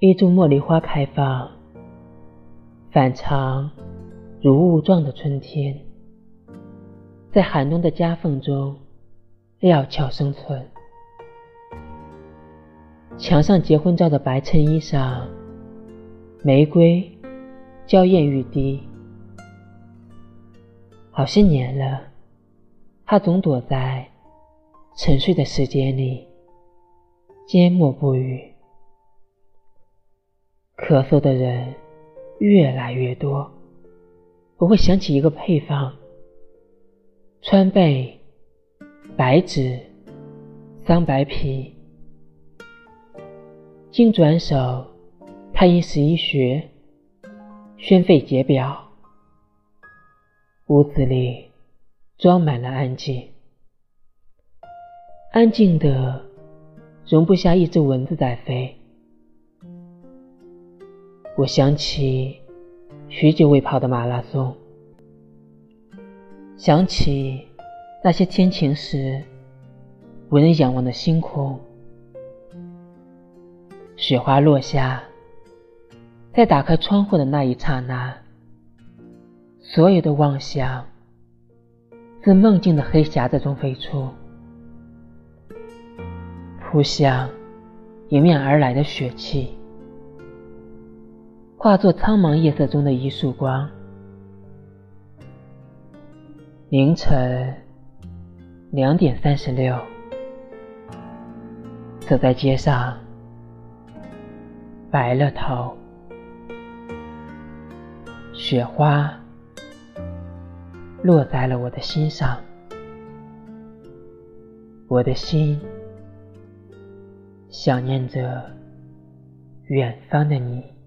一株茉莉花开放，反常如雾状的春天，在寒冬的夹缝中料峭生存。墙上结婚照的白衬衣上，玫瑰娇艳欲滴。好些年了，他总躲在沉睡的时间里，缄默不语。咳嗽的人越来越多，我会想起一个配方：川贝、白芷、桑白皮。经转手，他因十一穴宣肺解表。屋子里装满了安静，安静的容不下一只蚊子在飞。我想起许久未跑的马拉松，想起那些天晴时无人仰望的星空。雪花落下，在打开窗户的那一刹那，所有的妄想自梦境的黑匣子中飞出，扑向迎面而来的血气。化作苍茫夜色中的一束光。凌晨两点三十六，走在街上，白了头，雪花落在了我的心上，我的心想念着远方的你。